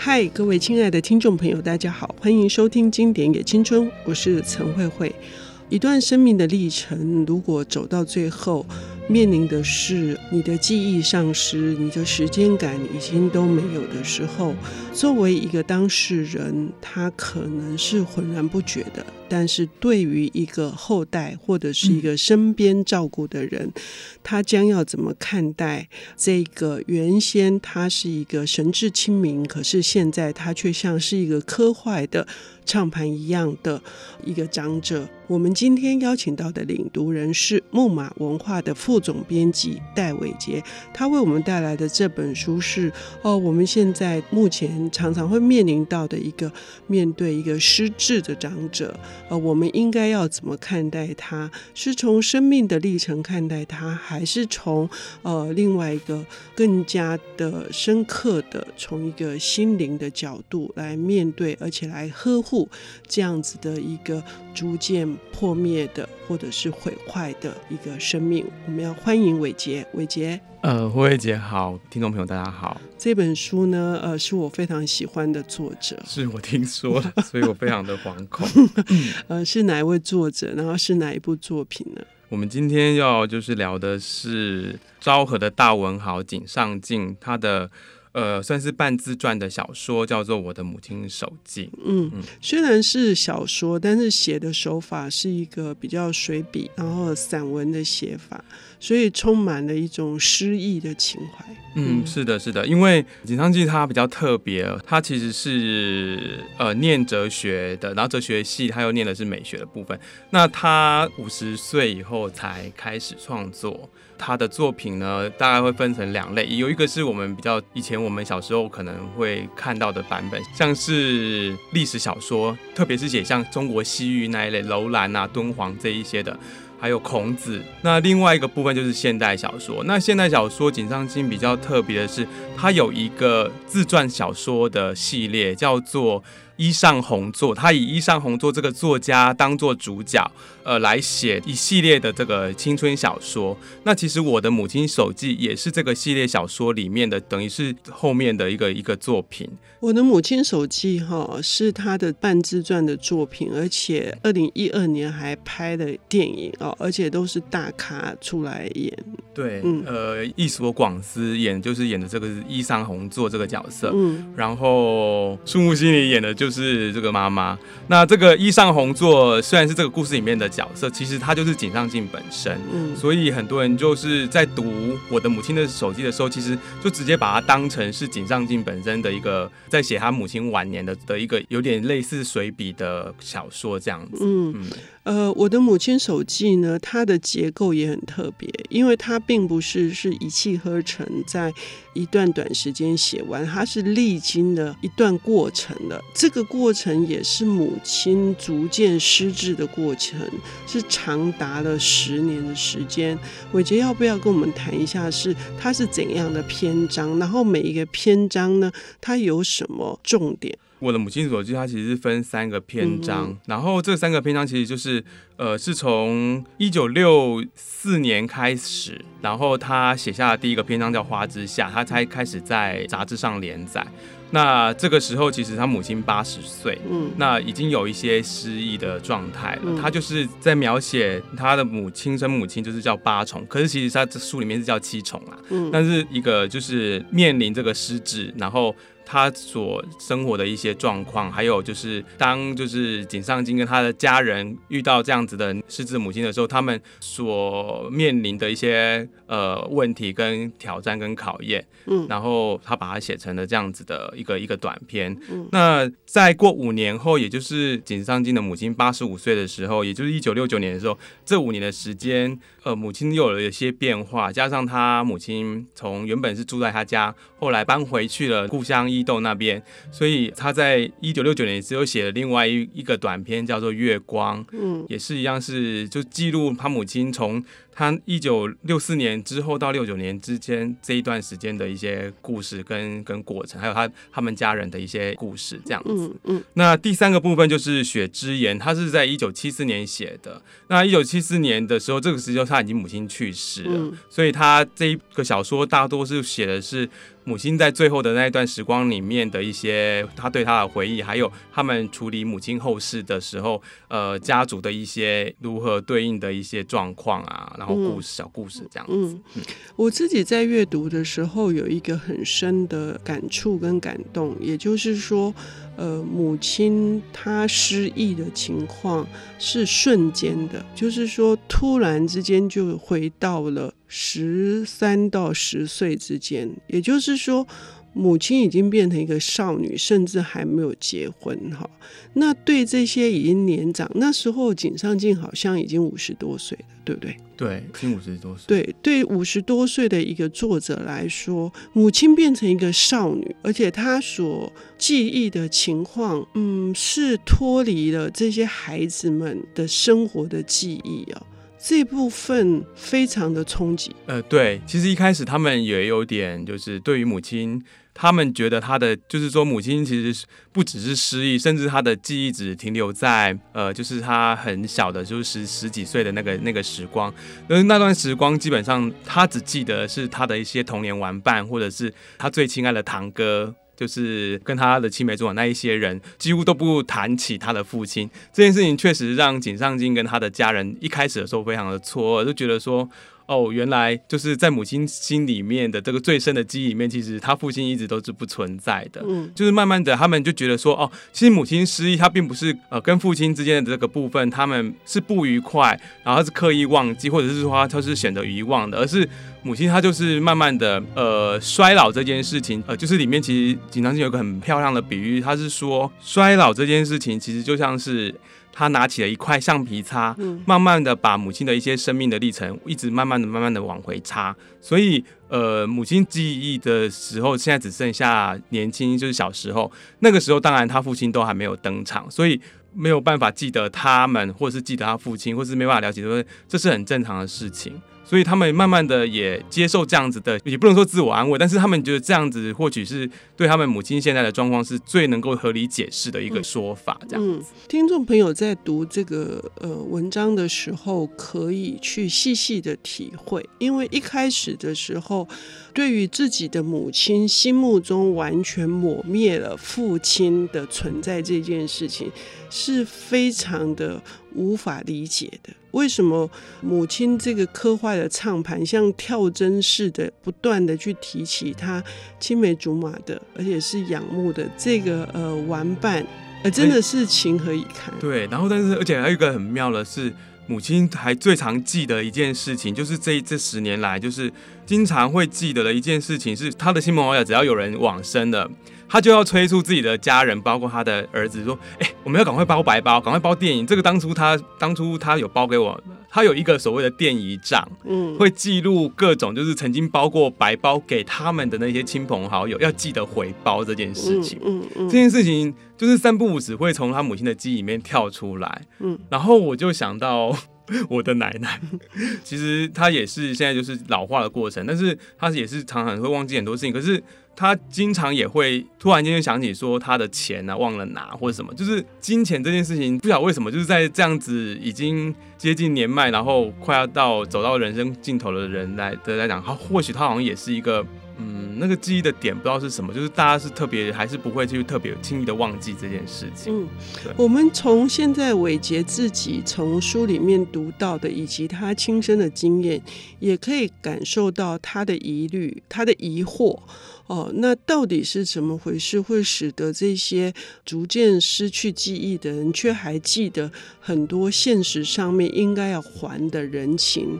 嗨，各位亲爱的听众朋友，大家好，欢迎收听《经典也青春》，我是陈慧慧。一段生命的历程，如果走到最后，面临的是你的记忆丧失，你的时间感已经都没有的时候，作为一个当事人，他可能是浑然不觉的。但是对于一个后代或者是一个身边照顾的人，他将要怎么看待这个原先他是一个神志清明，可是现在他却像是一个磕坏的唱盘一样的一个长者？我们今天邀请到的领读人是木马文化的副总编辑戴伟杰，他为我们带来的这本书是哦，我们现在目前常常会面临到的一个面对一个失智的长者。呃，我们应该要怎么看待他？是从生命的历程看待他，还是从呃另外一个更加的深刻的，从一个心灵的角度来面对，而且来呵护这样子的一个逐渐破灭的或者是毁坏的一个生命？我们要欢迎伟杰，伟杰。呃，慧慧姐好，听众朋友大家好。这本书呢，呃，是我非常喜欢的作者，是我听说了，所以我非常的惶恐。呃，是哪一位作者？然后是哪一部作品呢？我们今天要就是聊的是昭和的大文豪井上靖，他的。呃，算是半自传的小说，叫做《我的母亲手记》。嗯，虽然是小说，但是写的手法是一个比较随笔，然后散文的写法，所以充满了一种诗意的情怀。嗯，是的，是的，因为锦上记》它比较特别，它其实是呃念哲学的，然后哲学系他又念的是美学的部分。那他五十岁以后才开始创作。他的作品呢，大概会分成两类，有一个是我们比较以前我们小时候可能会看到的版本，像是历史小说，特别是写像中国西域那一类，楼兰啊、敦煌这一些的，还有孔子。那另外一个部分就是现代小说。那现代小说，井上靖比较特别的是，他有一个自传小说的系列，叫做。伊上红作，他以伊上红作这个作家当做主角，呃，来写一系列的这个青春小说。那其实我的母亲手记也是这个系列小说里面的，等于是后面的一个一个作品。我的母亲手记哈是他的半自传的作品，而且二零一二年还拍了电影哦，而且都是大咖出来演。对，嗯，呃，一所广司演就是演的这个是伊上弘作这个角色，嗯，然后树木心里演的就是这个妈妈。那这个伊上红作虽然是这个故事里面的角色，其实她就是井上靖本身，嗯，所以很多人就是在读我的母亲的手机的时候，其实就直接把它当成是井上靖本身的一个。在写他母亲晚年的的一个有点类似随笔的小说这样子。嗯，嗯呃，我的母亲手记呢，它的结构也很特别，因为它并不是是一气呵成，在一段短时间写完，它是历经了一段过程的。这个过程也是母亲逐渐失智的过程，是长达了十年的时间。伟杰要不要跟我们谈一下，是它是怎样的篇章？然后每一个篇章呢，它有什么重点？我的母亲所记，它其实是分三个篇章，嗯、然后这三个篇章其实就是，呃，是从一九六四年开始，然后他写下的第一个篇章叫《花之下》，他才开始在杂志上连载。那这个时候，其实他母亲八十岁，嗯，那已经有一些失忆的状态了。嗯、他就是在描写他的母亲生母亲，就是叫八重，可是其实他这书里面是叫七重啊，嗯，但是一个就是面临这个失智，然后。他所生活的一些状况，还有就是当就是井上京跟他的家人遇到这样子的失智母亲的时候，他们所面临的一些呃问题跟挑战跟考验，嗯，然后他把它写成了这样子的一个一个短片。嗯，那再过五年后，也就是井上京的母亲八十五岁的时候，也就是一九六九年的时候，这五年的时间，呃，母亲又有了一些变化，加上他母亲从原本是住在他家，后来搬回去了故乡伊豆那边，所以他在一九六九年只有写了另外一一个短篇，叫做《月光》，嗯，也是一样是就记录他母亲从。他一九六四年之后到六九年之间这一段时间的一些故事跟跟过程，还有他他们家人的一些故事，这样子。嗯嗯。那第三个部分就是《雪之言》，他是在一九七四年写的。那一九七四年的时候，这个时候他已经母亲去世了，所以他这一个小说大多是写的是母亲在最后的那一段时光里面的一些他对他的回忆，还有他们处理母亲后事的时候，呃，家族的一些如何对应的一些状况啊，然后故事、嗯、小故事这样子。嗯，嗯我自己在阅读的时候有一个很深的感触跟感动，也就是说，呃，母亲她失忆的情况是瞬间的，就是说突然之间就回到了十三到十岁之间，也就是说。母亲已经变成一个少女，甚至还没有结婚哈。那对这些已经年长，那时候井上靖好像已经五十多岁了，对不对？对，已经五十多岁。对，对五十多岁的一个作者来说，母亲变成一个少女，而且她所记忆的情况，嗯，是脱离了这些孩子们的生活的记忆啊。这部分非常的冲击。呃，对，其实一开始他们也有点，就是对于母亲。他们觉得他的就是说，母亲其实不只是失忆，甚至他的记忆只停留在呃，就是他很小的，就是十十几岁的那个那个时光。而那段时光，基本上他只记得是他的一些童年玩伴，或者是他最亲爱的堂哥，就是跟他的青梅竹马那一些人，几乎都不谈起他的父亲。这件事情确实让井上京跟他的家人一开始的时候非常的错愕，就觉得说。哦，原来就是在母亲心里面的这个最深的记忆里面，其实他父亲一直都是不存在的。嗯，就是慢慢的，他们就觉得说，哦，其实母亲失忆，他并不是呃跟父亲之间的这个部分，他们是不愉快，然后是刻意忘记，或者是说他是选择遗忘的，而是母亲她就是慢慢的呃衰老这件事情，呃，就是里面其实紧张性有个很漂亮的比喻，他是说衰老这件事情其实就像是。他拿起了一块橡皮擦，慢慢的把母亲的一些生命的历程，一直慢慢的、慢慢的往回擦。所以，呃，母亲记忆的时候，现在只剩下年轻，就是小时候。那个时候，当然他父亲都还没有登场，所以没有办法记得他们，或是记得他父亲，或是没办法了解，说这是很正常的事情。所以他们慢慢的也接受这样子的，也不能说自我安慰，但是他们觉得这样子或许是对他们母亲现在的状况是最能够合理解释的一个说法。这样子，听众朋友在读这个呃文章的时候，可以去细细的体会，因为一开始的时候，对于自己的母亲心目中完全抹灭了父亲的存在这件事情，是非常的无法理解的。为什么母亲这个刻坏的唱盘，像跳针似的，不断的去提起他青梅竹马的，而且是仰慕的这个呃玩伴，呃真的是情何以堪？对，然后但是而且还有一个很妙的是，母亲还最常记得一件事情，就是这这十年来，就是经常会记得的一件事情，是他的亲朋好友只要有人往生了。他就要催促自己的家人，包括他的儿子，说：“哎、欸，我们要赶快包白包，赶快包电影。这个当初他当初他有包给我，他有一个所谓的电影账，嗯，会记录各种就是曾经包过白包给他们的那些亲朋好友，要记得回包这件事情。嗯嗯，嗯，这件事情就是三不五时会从他母亲的记忆里面跳出来。嗯，然后我就想到 我的奶奶，其实她也是现在就是老化的过程，但是她也是常常会忘记很多事情，可是。她经常也会突然间就想起说她的钱啊忘了拿或者什么，就是金钱这件事情，不晓得为什么，就是在这样子已经接近年迈，然后快要到走到人生尽头的人来的来讲，他或许他好像也是一个嗯那个记忆的点，不知道是什么，就是大家是特别还是不会去特别轻易的忘记这件事情。嗯，对。我们从现在伟杰自己从书里面读到的，以及他亲身的经验，也可以感受到他的疑虑，他的疑惑。哦，那到底是怎么回事，会使得这些逐渐失去记忆的人，却还记得很多现实上面应该要还的人情？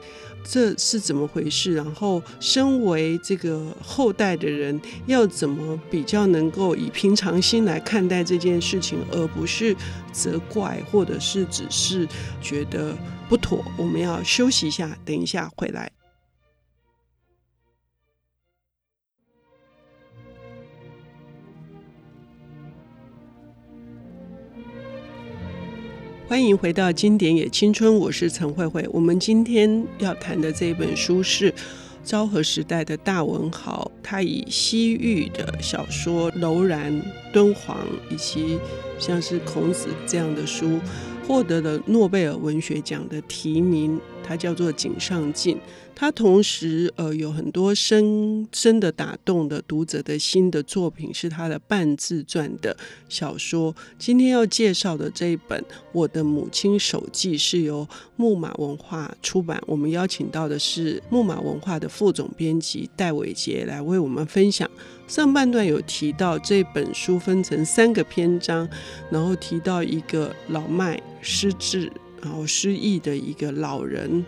这是怎么回事？然后，身为这个后代的人，要怎么比较能够以平常心来看待这件事情，而不是责怪，或者是只是觉得不妥？我们要休息一下，等一下回来。欢迎回到《经典也青春》，我是陈慧慧。我们今天要谈的这本书是昭和时代的大文豪，他以西域的小说《楼兰》《敦煌》以及像是孔子这样的书，获得了诺贝尔文学奖的提名。他叫做井上靖。他同时呃有很多深深的打动的读者的心的作品，是他的半自传的小说。今天要介绍的这一本《我的母亲手记》是由木马文化出版。我们邀请到的是木马文化的副总编辑戴伟杰来为我们分享。上半段有提到这本书分成三个篇章，然后提到一个老迈失智然后失忆的一个老人。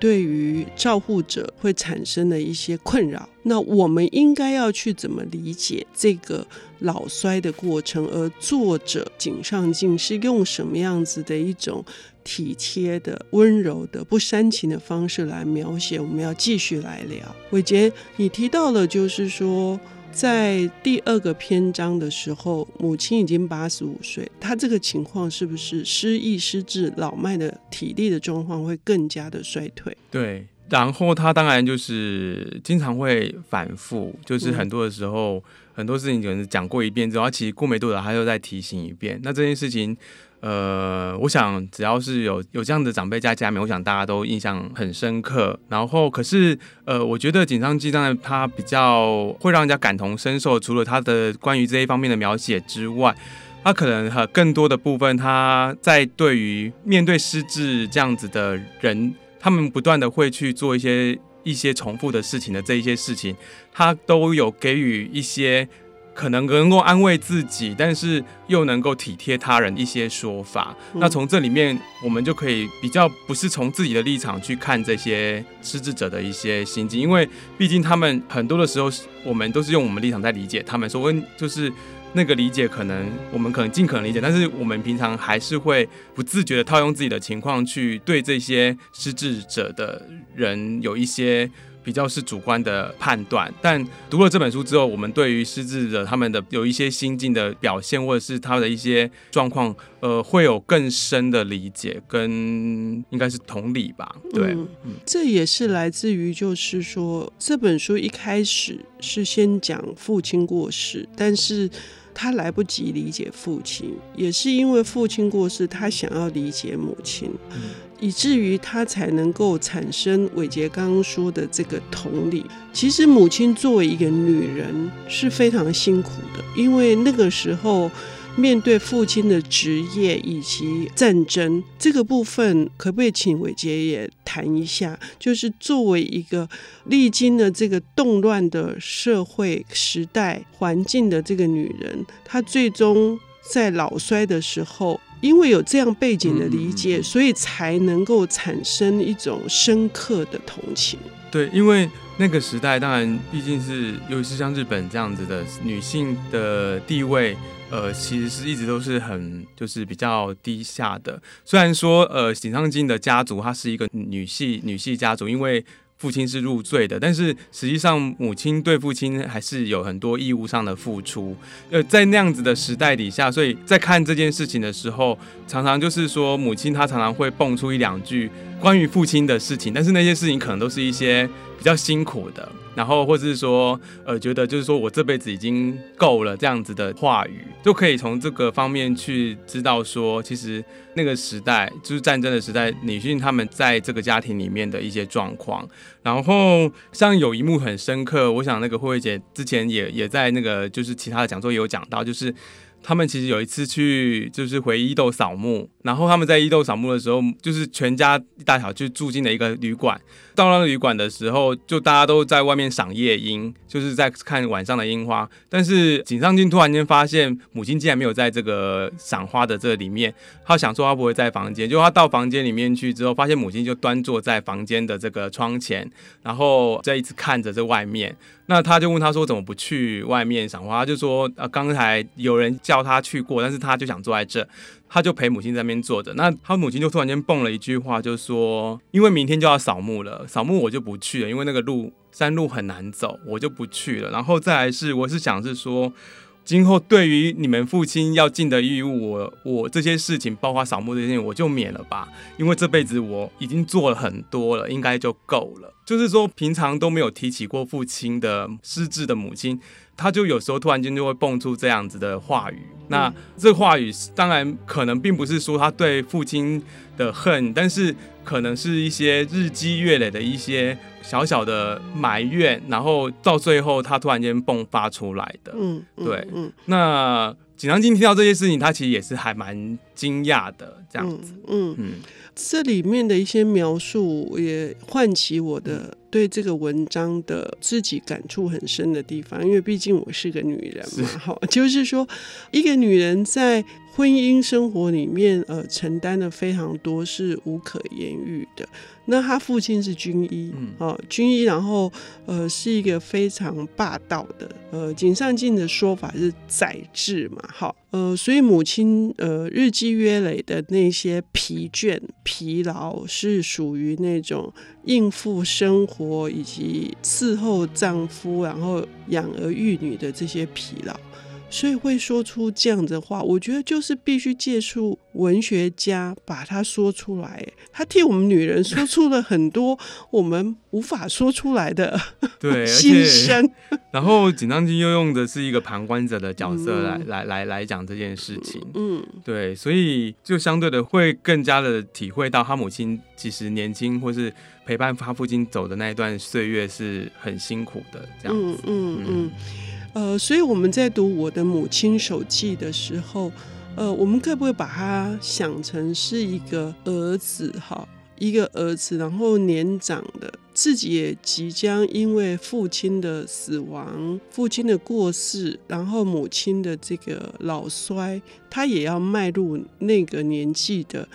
对于照护者会产生的一些困扰，那我们应该要去怎么理解这个老衰的过程？而作者井上靖是用什么样子的一种体贴的、温柔的、不煽情的方式来描写？我们要继续来聊。伟杰，你提到了，就是说。在第二个篇章的时候，母亲已经八十五岁，她这个情况是不是失忆失智、老迈的体力的状况会更加的衰退？对，然后他当然就是经常会反复，就是很多的时候，嗯、很多事情可能讲过一遍之后，其实过没多久，他又再提醒一遍。那这件事情。呃，我想只要是有有这样的长辈在家里面，我想大家都印象很深刻。然后，可是呃，我觉得井上靖当然他比较会让人家感同身受，除了他的关于这一方面的描写之外，他可能和更多的部分，他在对于面对失智这样子的人，他们不断的会去做一些一些重复的事情的这一些事情，他都有给予一些。可能能够安慰自己，但是又能够体贴他人一些说法。嗯、那从这里面，我们就可以比较不是从自己的立场去看这些失智者的一些心境，因为毕竟他们很多的时候，我们都是用我们立场在理解他们。所谓就是那个理解，可能我们可能尽可能理解，但是我们平常还是会不自觉的套用自己的情况去对这些失智者的人有一些。比较是主观的判断，但读了这本书之后，我们对于失智者他们的有一些心境的表现，或者是他的一些状况，呃，会有更深的理解跟应该是同理吧。对，嗯，这也是来自于就是说这本书一开始是先讲父亲过世，但是他来不及理解父亲，也是因为父亲过世，他想要理解母亲。嗯以至于他才能够产生伟杰刚刚说的这个同理。其实母亲作为一个女人是非常辛苦的，因为那个时候面对父亲的职业以及战争这个部分，可不可以请伟杰也谈一下？就是作为一个历经了这个动乱的社会时代环境的这个女人，她最终在老衰的时候。因为有这样背景的理解，嗯、所以才能够产生一种深刻的同情。对，因为那个时代，当然毕竟是，尤其是像日本这样子的女性的地位，呃，其实是一直都是很就是比较低下的。虽然说，呃，井上京的家族，她是一个女系女系家族，因为。父亲是入赘的，但是实际上母亲对父亲还是有很多义务上的付出。呃，在那样子的时代底下，所以在看这件事情的时候，常常就是说母亲她常常会蹦出一两句关于父亲的事情，但是那些事情可能都是一些比较辛苦的。然后，或者是说，呃，觉得就是说我这辈子已经够了这样子的话语，就可以从这个方面去知道说，其实那个时代就是战争的时代，女性她们在这个家庭里面的一些状况。然后，像有一幕很深刻，我想那个慧慧姐之前也也在那个就是其他的讲座也有讲到，就是。他们其实有一次去，就是回伊豆扫墓，然后他们在伊豆扫墓的时候，就是全家大小就住进了一个旅馆。到了旅馆的时候，就大家都在外面赏夜莺，就是在看晚上的樱花。但是井上君突然间发现母亲竟然没有在这个赏花的这里面，他想说他不会在房间，就他到房间里面去之后，发现母亲就端坐在房间的这个窗前，然后在一直看着这外面。那他就问他说：“怎么不去外面赏花？”他就说：“呃，刚才有人叫他去过，但是他就想坐在这，他就陪母亲在那边坐着。那他母亲就突然间蹦了一句话，就说：‘因为明天就要扫墓了，扫墓我就不去了，因为那个路山路很难走，我就不去了。’然后再来是，我是想是说。”今后对于你们父亲要尽的义务，我我这些事情，包括扫墓这些事情，我就免了吧，因为这辈子我已经做了很多了，应该就够了。就是说，平常都没有提起过父亲的失智的母亲，他就有时候突然间就会蹦出这样子的话语。那这话语当然可能并不是说他对父亲的恨，但是可能是一些日积月累的一些小小的埋怨，然后到最后他突然间迸发出来的。嗯，对，嗯，那锦上进听到这些事情，他其实也是还蛮惊讶的，这样子。嗯嗯。嗯这里面的一些描述也唤起我的对这个文章的自己感触很深的地方，因为毕竟我是个女人嘛，哈，就是说一个女人在婚姻生活里面，呃，承担的非常多是无可言喻的。那她父亲是军医，哦，军医，然后呃是一个非常霸道的，呃，井上靖的说法是宰制嘛，哈，呃，所以母亲呃日积月累的那些疲倦、疲劳，是属于那种应付生活以及伺候丈夫，然后养儿育女的这些疲劳。所以会说出这样的话，我觉得就是必须借助文学家把它说出来。他替我们女人说出了很多我们无法说出来的对 心声。然后井上靖又用的是一个旁观者的角色来、嗯、来来来讲这件事情。嗯，对，所以就相对的会更加的体会到他母亲其实年轻或是陪伴他父亲走的那一段岁月是很辛苦的。这样子，嗯嗯。嗯嗯呃，所以我们在读《我的母亲手记》的时候，呃，我们可不可以把它想成是一个儿子哈，一个儿子，然后年长的，自己也即将因为父亲的死亡、父亲的过世，然后母亲的这个老衰，他也要迈入那个年纪的，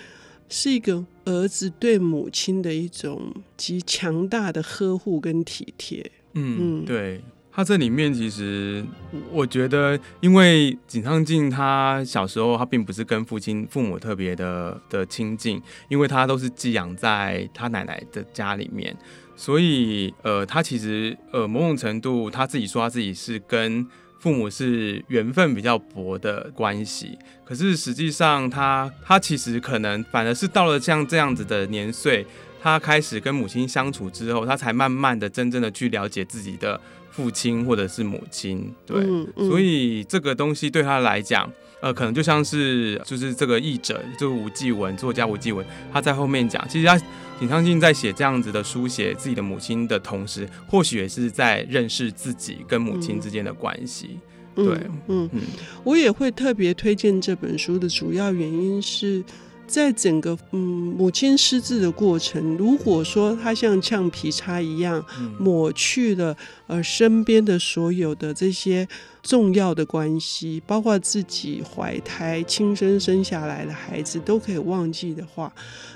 是一个儿子对母亲的一种极强大的呵护跟体贴。嗯，嗯对。他这里面其实，我觉得，因为井上靖他小时候他并不是跟父亲父母特别的的亲近，因为他都是寄养在他奶奶的家里面，所以呃，他其实呃某种程度他自己说他自己是跟父母是缘分比较薄的关系，可是实际上他他其实可能反而是到了像这样子的年岁，他开始跟母亲相处之后，他才慢慢的真正的去了解自己的。父亲或者是母亲，对，嗯嗯、所以这个东西对他来讲，呃，可能就像是就是这个译者，就是吴继文作家吴继文，他在后面讲，其实他井上信在写这样子的书写自己的母亲的同时，或许也是在认识自己跟母亲之间的关系。嗯、对，嗯嗯，嗯我也会特别推荐这本书的主要原因是。在整个嗯母亲失智的过程，如果说她像橡皮擦一样抹去了呃身边的所有的这些重要的关系，包括自己怀胎亲生生下来的孩子都可以忘记的话，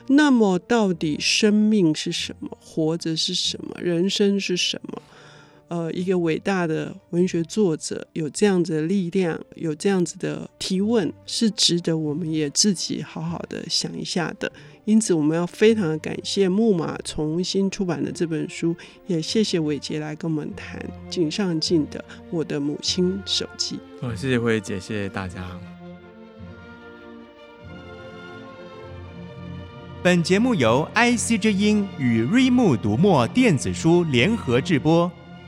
那么到底生命是什么？活着是什么？人生是什么？呃，一个伟大的文学作者有这样子的力量，有这样子的提问，是值得我们也自己好好的想一下的。因此，我们要非常的感谢木马重新出版的这本书，也谢谢伟杰来跟我们谈井上靖的《我的母亲手记》。哦，谢谢慧姐，谢谢大家。本节目由 IC 之音与瑞木读墨电子书联合制播。